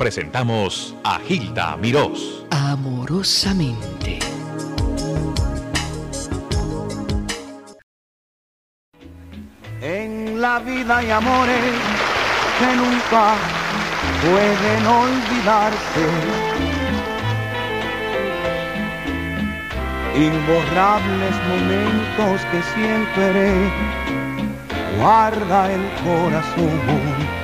presentamos a Gilda Mirós. Amorosamente. En la vida hay amores que nunca pueden olvidarse. Imborrables momentos que siempre guarda el corazón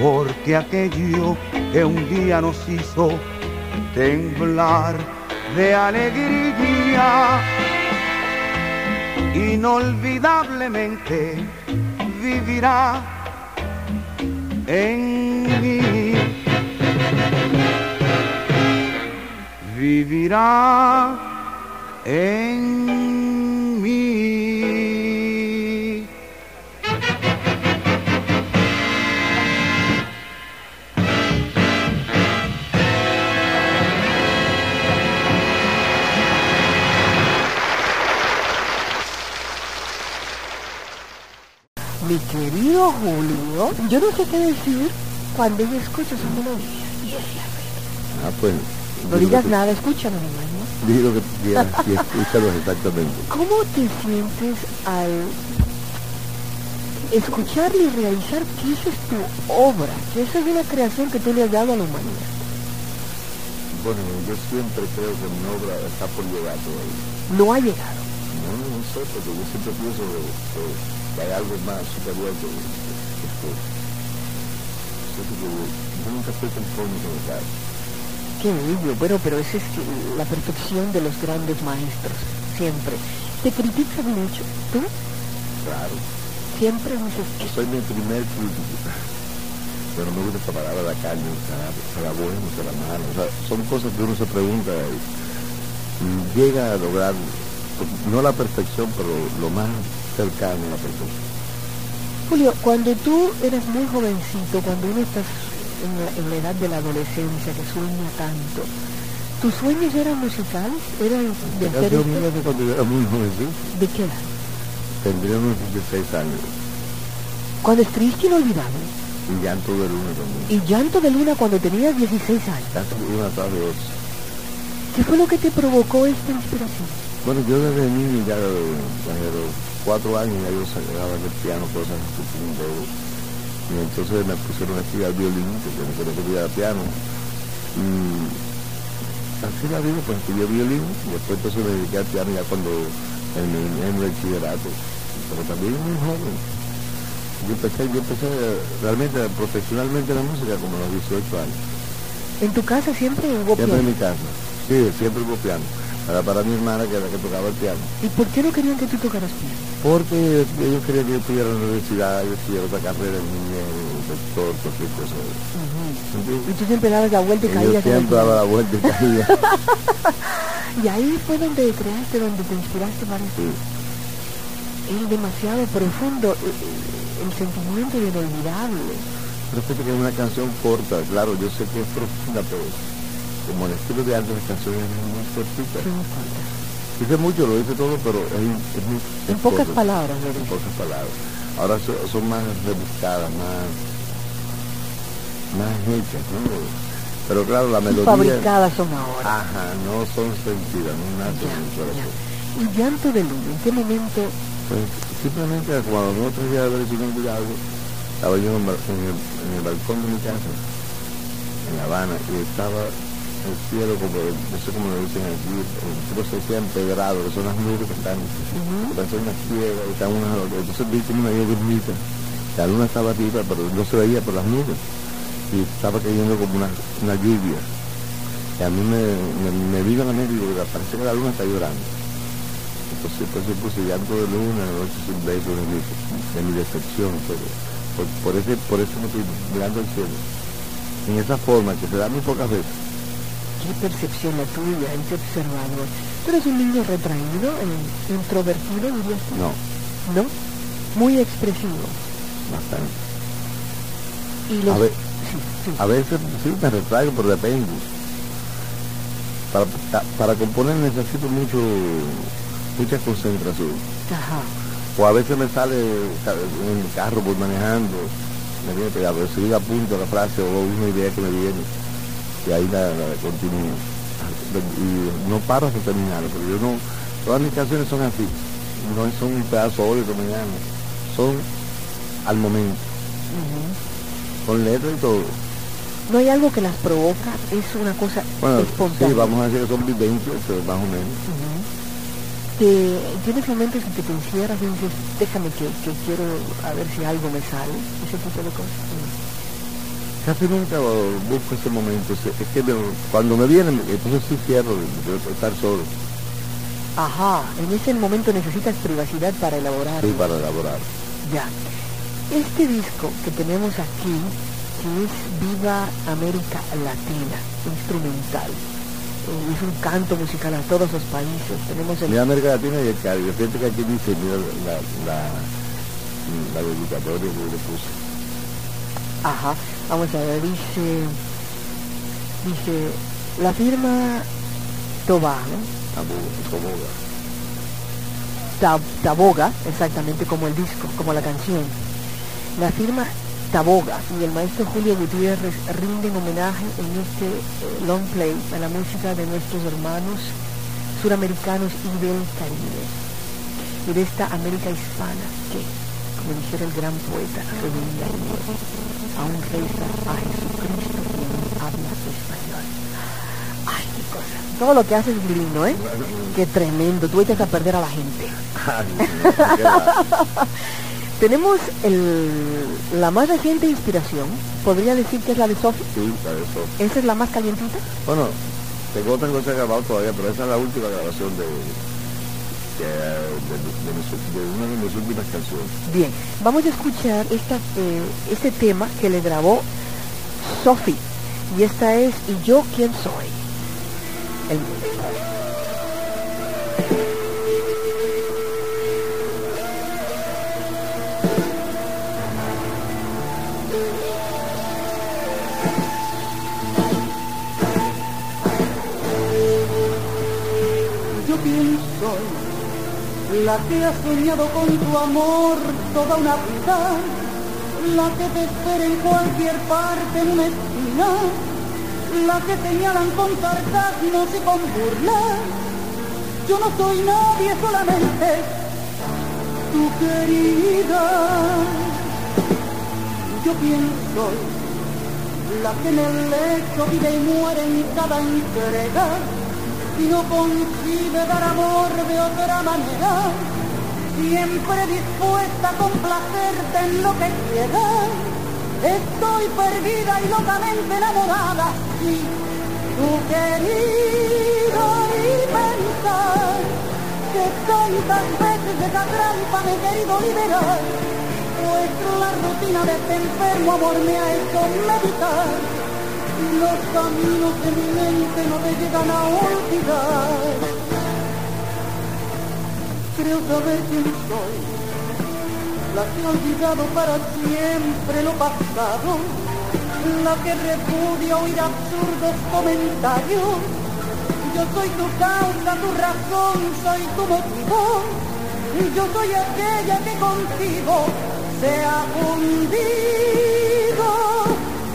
porque aquello que un día nos hizo temblar de alegría, inolvidablemente vivirá en mí. Vivirá en Julio, yo no sé qué decir cuando yo escucho su melodía. Ah, pues. No digas nada, escúchalo, hermano. Dí lo que quieras y escúchalo exactamente. ¿Cómo te sientes al escuchar y realizar que esa es tu obra, que esa es una creación que tú le has dado a la humanidad? Bueno, yo siempre creo que mi obra está por llegar todavía. No ha llegado. Porque yo siempre pienso que, que que hay algo más superior que esto. Yo nunca estoy conforme con el Qué bello, bueno, pero esa es la perfección de los grandes maestros, siempre. ¿Te criticas mucho? ¿Tú? Claro. Siempre dices Yo soy mi primer crítico. Pero no me gusta esa palabra de la calle, será bueno, será malo. O sea, son cosas que uno se pregunta y llega a lograr, no la perfección, pero lo más cercano a la persona. Julio, cuando tú eras muy jovencito, cuando uno estás en la, edad de la adolescencia, que sueña tanto, ¿tus sueños eran musicales? ¿Eran de hacer Yo cuando era muy jovencito. ¿De qué edad? Tendría unos 16 años. Cuando es triste y inolvidable. Y llanto de luna también. Y llanto de luna cuando tenías 16 años. Llanto de luna tarde ¿Qué fue lo que te provocó esta inspiración? Bueno, yo desde niño ya, desde cuatro años ya yo sacaba el piano, cosas Y entonces me pusieron a estudiar violín, porque no quería estudiar piano. Y así la vida, pues estudié violín y después entonces me dediqué al piano ya cuando terminé el bachillerato. Pero también muy joven. Yo empecé, yo empecé realmente profesionalmente la música como a los 18 años. ¿En tu casa siempre hubo piano? Siempre en mi casa, sí, siempre hubo piano. Era para mi hermana que era la que tocaba el piano. ¿Y por qué no querían que tú tocaras piano? Porque ellos querían que yo estuviera en la universidad, yo estuviera otra carrera en el doctor, cualquier cosa. Y tú siempre dabas la vuelta y caías. Yo siempre daba la vuelta y caía. y ahí fue donde creaste, donde te inspiraste para eso. Sí. Es demasiado profundo eh, eh, el sentimiento inolvidable. Pero que es una canción corta, claro, yo sé que es profunda, pero como el estilo de antes, las canciones eran muy cortitas. Dice mucho, lo dice todo, pero es, es muy... En pocas palabras, ¿verdad? En pocas palabras. Ahora son, más rebuscadas, más, más hechas, ¿no? Pero claro, la melodía... Fabricadas son ahora. Ajá, no son sentidas, no nada ¿Y llanto de luz? ¿En qué momento? Pues simplemente cuando nosotros ya de ver si algo, estaba yo en el, en el balcón de mi casa, en La Habana, y estaba el cielo, como, no sé cómo lo dicen aquí, el se decía empedrado, que son las nubes que están, uh -huh. que son unas están unas, entonces vi una guermita, la luna estaba arriba, pero no se veía por las nubes, y estaba cayendo como una, una lluvia. Y a mí me, me, me vino a la mente y digo, parece que la luna está llorando. Entonces, pues puse llanto de luna, noche sin beso de mi, de mi decepción, pero por, por, ese, por eso me estoy mirando al cielo. En esa forma, que se da muy pocas veces qué percepción la tuya, ese observador. ¿Tú eres un niño retraído, eh, introvertido, dirías tú? No. ¿No? Muy expresivo. Bastante. ¿Y los... a, ver, sí, sí. a veces sí me retraigo, pero depende. Para, para componer necesito mucho mucha concentración. Ajá. O a veces me sale en el carro voy manejando me viene pegado, pero si a punto la frase o una idea que me viene, y ahí la, la continúo. Y no paro hasta terminarlo, pero yo no, todas mis canciones son así, no son un pedazo mañana, son al momento, con letra y todo. No hay algo que las provoca, es una cosa Bueno, espontánea. sí, vamos a decir que son vivencias, más o menos. Ujú. Te- ¿Tienes momentos en que te encierras y dices, déjame que, que quiero a ver si algo me sale? Ese tipo de cosas. Casi nunca busco ese momento, es que cuando me viene, entonces sí cierro, puedo estar solo, Ajá, en ese momento necesitas privacidad para elaborar. sí, para elaborar. Ya. Este disco que tenemos aquí, que es Viva América Latina, instrumental. eh, es un canto musical a todos los países. Tenemos el Mira América Latina y el Caribe. Fíjate que aquí dice, mira la, la, la dedicatoria que le puse. Ajá, vamos a ver, dice, dice, la firma Toba, ¿no? Taboga. Tab- Taboga, exactamente como el disco, como la canción. La firma Taboga y el maestro Julio Gutiérrez rinden homenaje en este eh, long play a la música de nuestros hermanos suramericanos y del Caribe. Y de esta América hispana que, como dijera el gran poeta Rubén Darío, aún reza a Jesucristo quien habla español. Ay, qué cosa. Todo lo que hace es lindo, ¿eh? Qué tremendo. Tú echas a perder a la gente. Ay, no. Tenemos el, la más reciente inspiración. Podría decir que es la de Sophie. Sí, la de eso. ¿Esa es la más calientita? Bueno, tengo otra cosa grabado todavía, pero esa es la última grabación de, que, de, de de una de mis últimas canciones. Bien, vamos a escuchar esta, eh, este tema que le grabó Sophie. Y esta es ¿Y yo quién soy? El- Yo quién soy, la que ha soñado con tu amor toda una vida, la que te espera en cualquier parte en una esquina, la que señalan con sarcasmos y con burlas. Yo no soy nadie, solamente tu querida. Yo quién soy, la que en el lecho vive y muere en cada entrega no concibe dar amor de otra manera, siempre dispuesta a complacerte en lo que quieras. Estoy perdida y locamente enamorada, sí, tu querida y pensar que tantas veces de esa trampa me he querido liberar, pues la rutina de este enfermo amor me ha hecho meditar los caminos de mi mente no me llegan a olvidar. Creo saber quién soy, la que ha olvidado para siempre lo pasado, la que repudia oír absurdos comentarios. Yo soy tu causa, tu razón, soy tu motivo, yo soy aquella que contigo se ha hundido.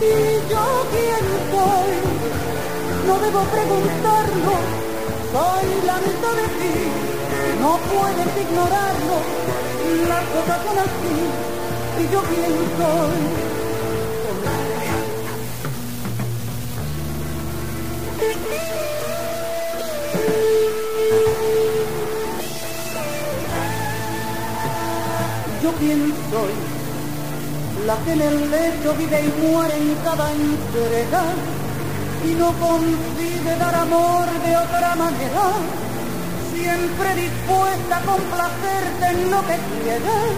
¿Y yo quién soy? No debo preguntarlo, soy la mitad de ti, no puedes ignorarlo, las cosas son así, y yo quién soy. Yo quién soy, la que en el lecho vive y muere en cada entrega y no concibe dar amor de otra manera, siempre dispuesta a complacerte en lo que quieras.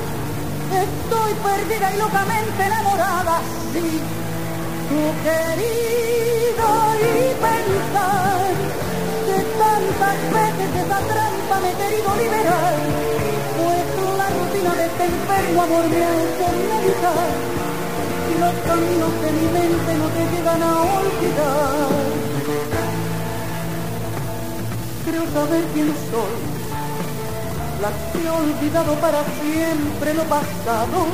Estoy perdida y locamente enamorada, sí, tu querida y pensar que tantas veces esa trampa me he querido liberar, este enfermo amor me ha hecho meditar y los caminos de mi mente no te llegan a olvidar. Creo saber quién soy, la que he olvidado para siempre lo pasado,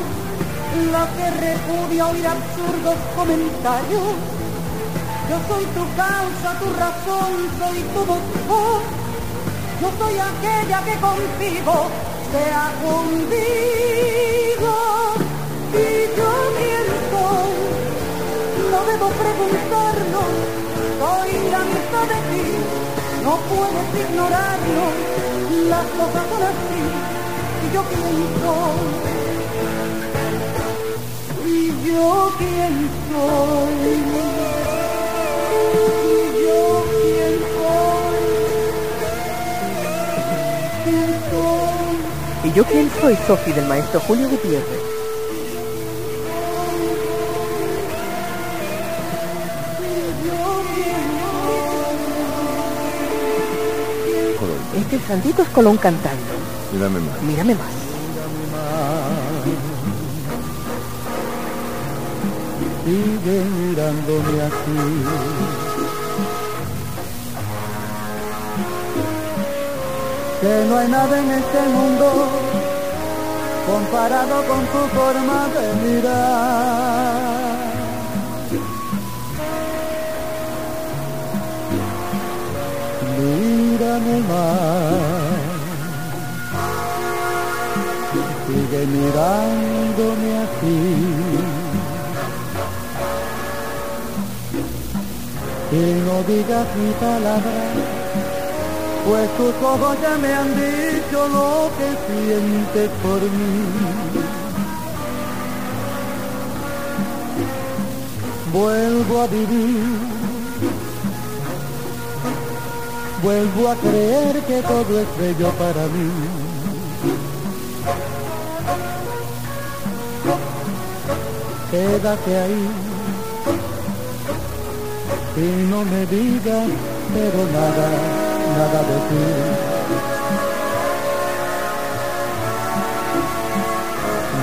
la que repudia oír absurdos comentarios. Yo soy tu causa, tu razón, soy tu motivo. Yo soy aquella que contigo se ha hundido. Y yo miento, no debo preguntarlo, soy la mitad de ti, no puedes ignorarlo, las cosas son así, y yo pienso ¿Y yo quién soy? ¿Y yo quién soy, Sofi, del maestro Julio Gutiérrez? Este es Santitos Colón cantando. Mírame más. Mírame más. Sigue mirándome así. Que no hay nada en este mundo comparado con tu forma de mirar. Mírame más. Sigue mirándome así. Y no digas mi palabra, pues tus ojos ya me han dicho lo que sientes por mí. Vuelvo a vivir, vuelvo a creer que todo es bello para mí. Quédate ahí y no me digas, pero nada, nada de ti.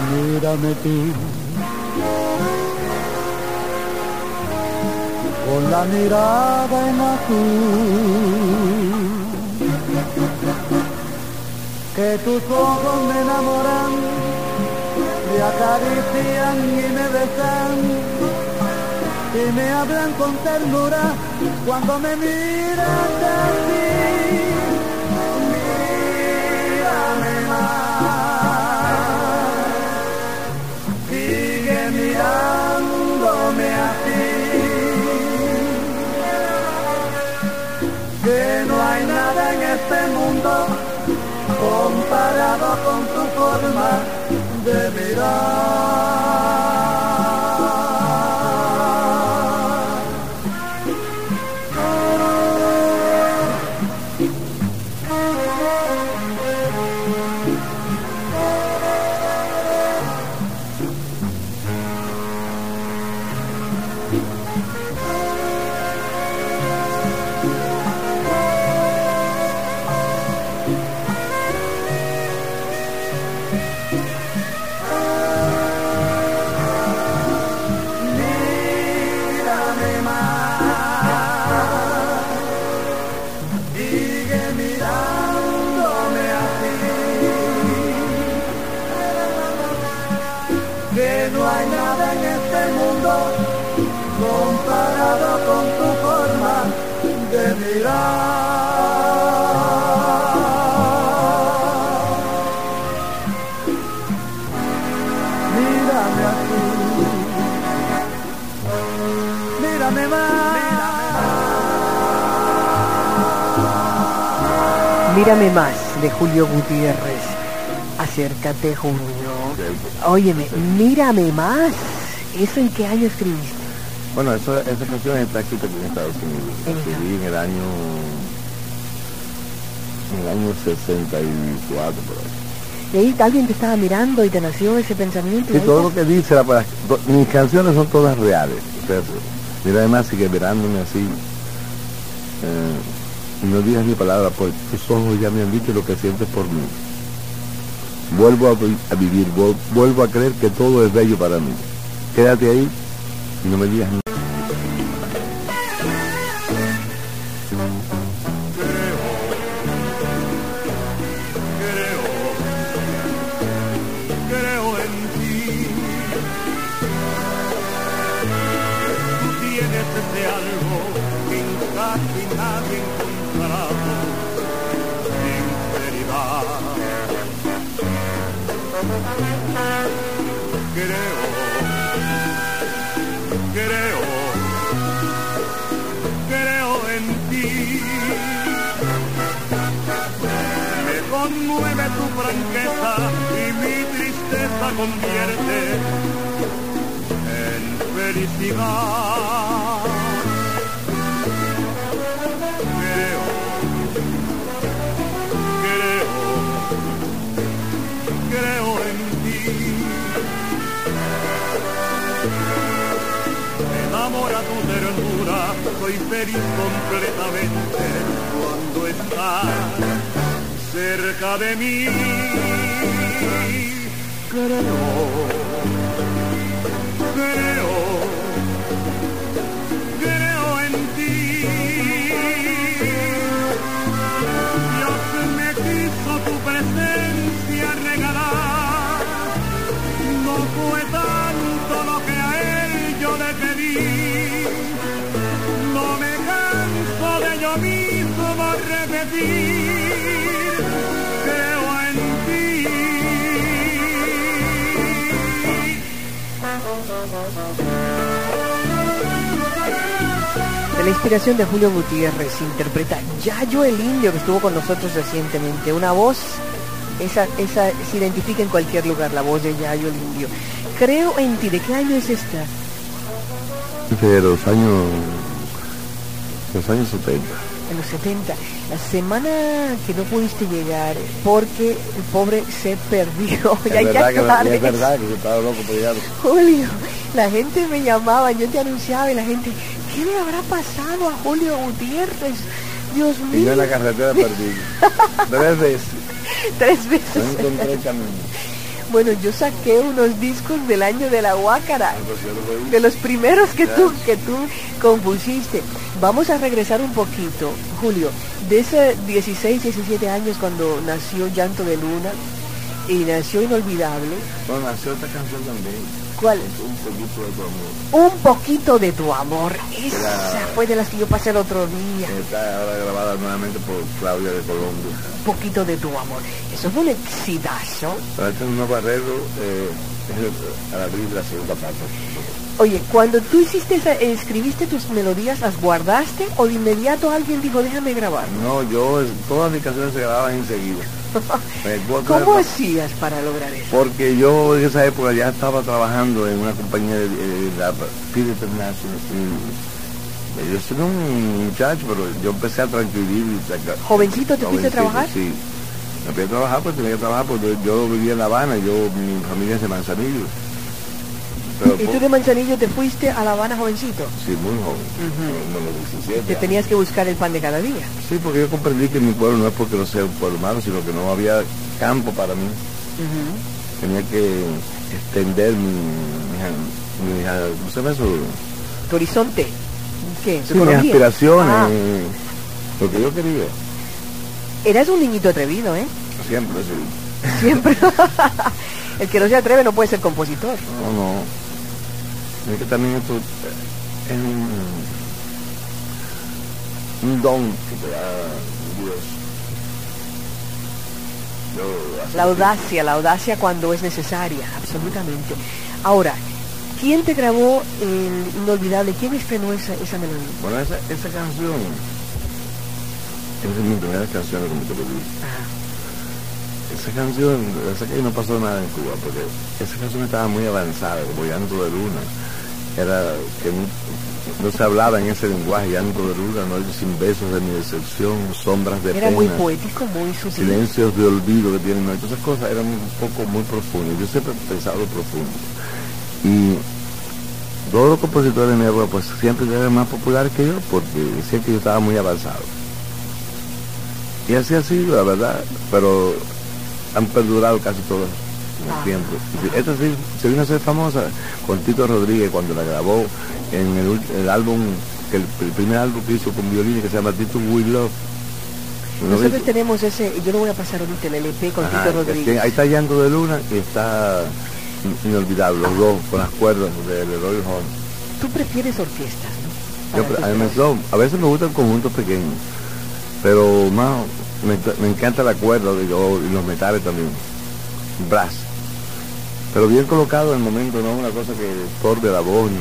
Mírame tú, con la mirada en azul, que tus ojos me enamoran, me acarician y me besan y me hablan con ternura cuando me miras así. Con tu forma de mirar. Que no hay nada en este mundo comparado con tu forma de mirar. Mírame así. Mírame más. Mírame más, de Julio Gutiérrez. Acércate, Julio. Óyeme, mírame más. ¿Eso en qué año escribiste? Bueno, eso, esa canción está escrita aquí en Estados Unidos. La escribí en el año en el año 64 por ahí. Y ahí alguien te estaba mirando y te nació ese pensamiento. Sí, todo lo que dice, la, to- mis canciones son todas reales. Mira, además sigue mirándome así. eh, no digas ni palabra, pues tus ojos ya me han dicho lo que sientes por mí. Vuelvo a, vi- a vivir, vuel- vuelvo a creer que todo es bello para mí. Quédate ahí y no me digas nada. Y mi tristeza convierte en felicidad. Creo, creo, creo en ti. Enamora tu ternura, soy feliz completamente cuando estás cerca de mí. Creo, creo, creo en ti. Dios me quiso tu presencia regalar. No fue tanto lo que a él yo le pedí. No me canso de yo mismo repetir. La inspiración de Julio Gutiérrez interpreta Yayo el Indio que estuvo con nosotros recientemente. Una voz, esa, esa se identifica en cualquier lugar, la voz de Yayo el Indio. Creo en ti, ¿de qué año es esta? De los años, los años 70. En los 70. La semana que no pudiste llegar porque el pobre se perdió. Es Ya verdad, que, es verdad eso. que yo estaba loco por llegar. Julio, la gente me llamaba, yo te anunciaba y la gente, ¿qué le habrá pasado a Julio Gutiérrez? Dios Y yo mío. en la carretera perdí. Tres veces. Tres No veces. encontré el camino. Bueno, yo saqué unos discos del año de la Huácara, de los primeros que tú, que tú compusiste. Vamos a regresar un poquito, Julio, de ese 16, 17 años cuando nació Llanto de Luna y nació Inolvidable. Bueno, nació esta canción también. ¿Cuál? Un poquito de tu amor. Un poquito de tu amor. Esa Era- fue de las que yo pasé el otro día. Está ahora grabada nuevamente por Claudia de Colombia. Un poquito de tu amor. Eso fue un exitazo. Pero este nuevo arreglo eh, es a abrir la segunda parte. Oye, cuando tú hiciste esa- escribiste tus melodías, ¿las guardaste o de inmediato alguien dijo, déjame grabar? No, yo, todas mis canciones se grababan enseguida. Guardo- ¿Cómo hacías para lograr eso? Porque yo en esa época ya estaba trabajando en una compañía de, de la Peter International. y Yo soy un muchacho, pero yo empecé a tranquilir. y ¿Jovencito te fuiste a trabajar? Sí. Me fui a trabajar, pues tenía que trabajar, porque yo vivía en La Habana, yo, mi familia es de Manzanillo. Pero, ¿Y tú de Manzanillo te fuiste a La Habana jovencito? Sí, muy joven, como los 17 Te tenías que buscar el pan de cada día. Sí, porque yo comprendí que mi pueblo no es porque no sea un pueblo malo, sino que no había campo para mí. Tenía que extender mi, mi, mi- ¿cómo se llama eso? Tu horizonte. ¿Qué? ¿Tu Sí, mis aspiraciones, Ah, lo que yo quería, eras un niñito atrevido, ¿eh? siempre sí. Siempre. el que no se atreve no puede ser compositor. No, no. Es que también esto es un, un don que te da Dios. Yo, La audacia, la audacia cuando es necesaria, absolutamente. Ahora, ¿quién te grabó el Inolvidable? ¿Quién estrenó esa, esa melodía? Bueno, esa, esa canción, esa es mi primera canción, como te lo dije. Esa canción, esa que no pasó nada en Cuba, porque esa canción estaba muy avanzada, como Llanto de Luna. Era que no, no se hablaba en ese lenguaje, Llanto de Luna, no sin besos de mi decepción, sombras de Era pena, muy poético, muy sutil. silencios de olvido que tienen, ¿no? todas esas cosas eran un poco muy profundas. Yo siempre he pensado profundo. Y todos los compositores de mi época pues siempre eran más populares que yo porque decían que yo estaba muy avanzado. Y así ha sido, la verdad, pero han perdurado casi todos en el tiempo. Esta sí se vino a ser famosa con Tito Rodríguez cuando la grabó en el, álbum, el, el primer álbum que hizo con violín que se llama Tito We Love. ¿No Nosotros tenemos ese, yo lo voy a pasar ahorita, el LP con Ajá, Tito Rodríguez. ahí está Llanto de Luna y está In- Inolvidable, los dos con las cuerdas de Leroy Horn. Tú prefieres orquestas, ¿no? Yo, a, me son- a veces me gustan conjuntos pequeños, pero más me, me encanta la cuerda digo, y los metales también. Brass. Pero bien colocado en el momento, no una cosa que torbe la voz.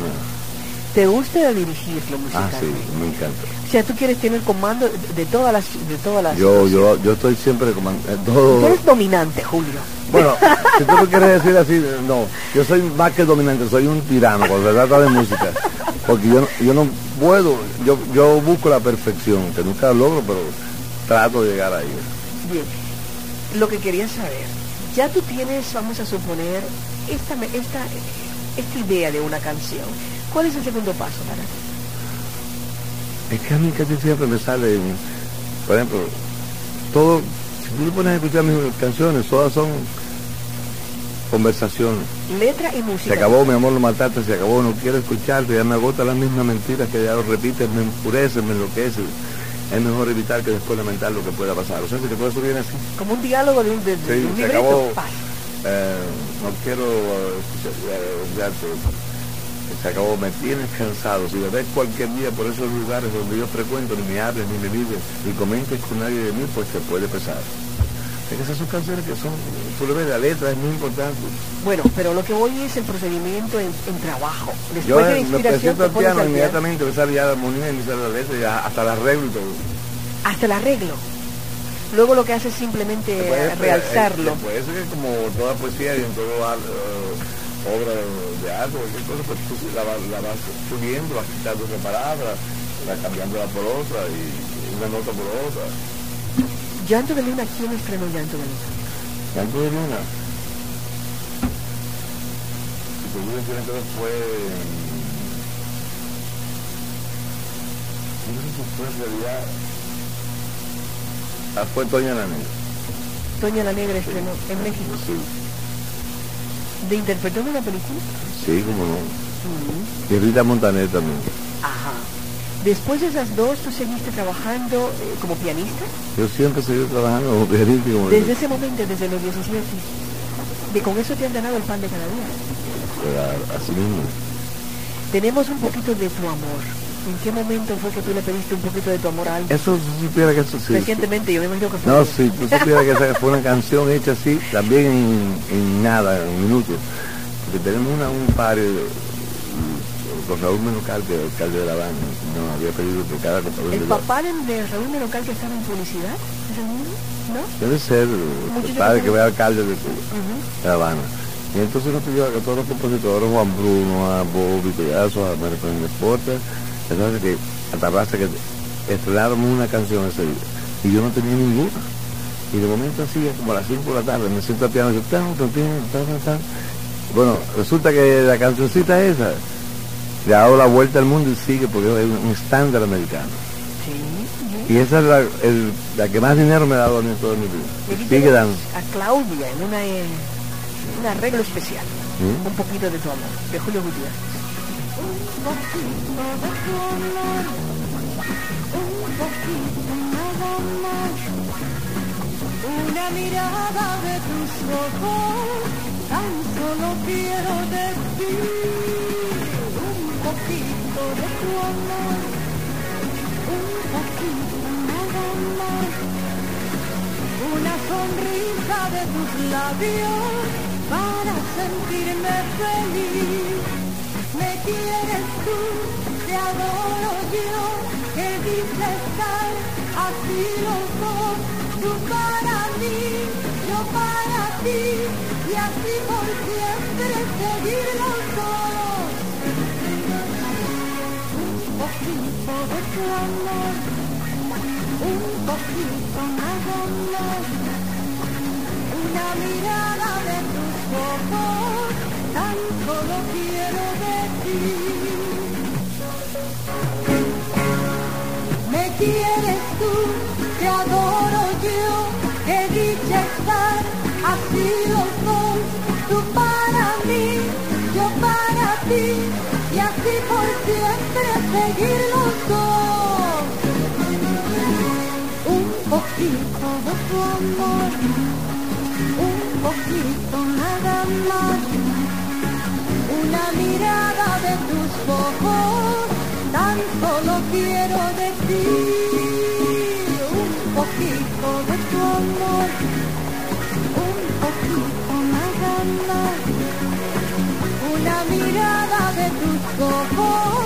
¿Te gusta dirigirlo Ah, musicalmente? sí, me encanta. O sea, tú quieres tener comando de, todas las... De todas las Yo, yo, yo estoy siempre comandando. Tú Todo, eres dominante, Julio. Bueno, si tú lo quieres decir así, no. Yo soy más que dominante, soy un tirano cuando se trata de música. Porque yo, no- yo no puedo, yo, yo busco la perfección, que nunca lo logro, pero trato de llegar ahí. Bien. Lo que quería saber, ya tú tienes, vamos a suponer, esta, esta, esta idea de una canción. ¿Cuál es el segundo paso para ti? Es que a mí casi siempre me sale, por ejemplo, todo, si tú te pones a escuchar mis canciones, todas son conversaciones. Letra y música. Se acabó, mi amor, lo mataste, se acabó, no quiero escucharte, ya me agota las mismas mentiras que ya lo repites, me enfurece, me enloquece. Es mejor evitar que después lamentar lo que pueda pasar. O sea, si te puede subir así. Como un diálogo de un, de, de Sí, un se libreto. acabó. Paz. Eh, no quiero escuchar, eh. Se acabó, me tienes cansado. Si me ves cualquier día por esos lugares donde yo frecuento, ni me hables, ni me vives, ni comentes con nadie de mí, pues te puede pesar. Que esas son canciones que son, tú le ves, la letra es muy importante. Bueno, pero lo que voy es el procedimiento en, en trabajo. Después Yo de la eh, me inspiración presento te al piano, inmediatamente me sale ya la armonía y me sale la letra, ya hasta el arreglo y todo. Hasta el arreglo. Luego lo que hace es simplemente Después, realzarlo. eh, Después es como toda poesía y en toda eh, obra de arte, cualquier cosa, pues tú la, vas- la vas subiendo, vas quitando palabra, vas cambiándola por otra y una nota por otra. Llanto de Luna, ¿quién estrenó Llanto de Luna? Canto de luna. Si te decir entonces fue... No sé si fue en realidad... Ah, fue Toña la Negra. Toña la Negra estrenó en México. Sí, ¿De interpretó en una película? sí, como no. Mm. Y Rita Montaner también. Ajá. Después de esas dos, ¿tú seguiste trabajando eh, como pianista? Yo siempre seguí trabajando como pianista como Desde ese momento, desde los 17. De con eso te han ganado el pan de cada día. Pero así mismo. Tenemos un poquito de tu amor. ¿En qué momento fue que tú le pediste un poquito de tu amor a alguien? Eso supiera que eso sí. Recientemente, yo me imagino que fue. No, si tú supieras que esa fue una canción hecha así, también en, en nada, en minutos. Porque tenemos una, un par con Raúl Menocal, que alcalde de La Habana, nos había pedido que cada ¿El papá de, de Raúl Melocal que estaba en publicidad? ¿Es el mismo? ¿No? debe ser el padre que ve alcalde de, de La Habana. Y entonces nos pidió a todos los compositores, Juan Bruno, a Bobby Collazo, a Marco Deportes, entonces que a que estrenaron una canción ese día. Y yo no tenía ninguna. Y de momento así, como a las 5 de la tarde, me siento al piano y digo, tan, tan, tan, tan, tan. Bueno, resulta que la cancioncita esa le ha dado la vuelta al mundo y sigue porque es un estándar americano. Sí. Y esa es la, el- la que más dinero me ha dado a mí en toda mi vida. Sigue dando. a Claudia en una, eh, un arreglo especial. Un poquito de tu amor, de Julio Gutiérrez. Un poquito de tu amor, un poquito nada más. Una mirada de tus ojos, tan solo quiero decir. Poquito de tu amor, un poquito nada más. Una sonrisa de tus labios para sentirme feliz. Me quieres tú, te adoro yo, que dice estar así los dos, tú para mí, yo para ti, y así por siempre seguir los dos. Poquito de tu amor, un poquito más, una mirada de tus ojos, tan solo quiero decir. Me quieres tú, te adoro yo, que Un poquito de tu amor, un poquito nada más, una mirada de tus ojos, tan solo quiero decir. Un poquito de tu amor, un poquito nada más, una mirada de tus ojos,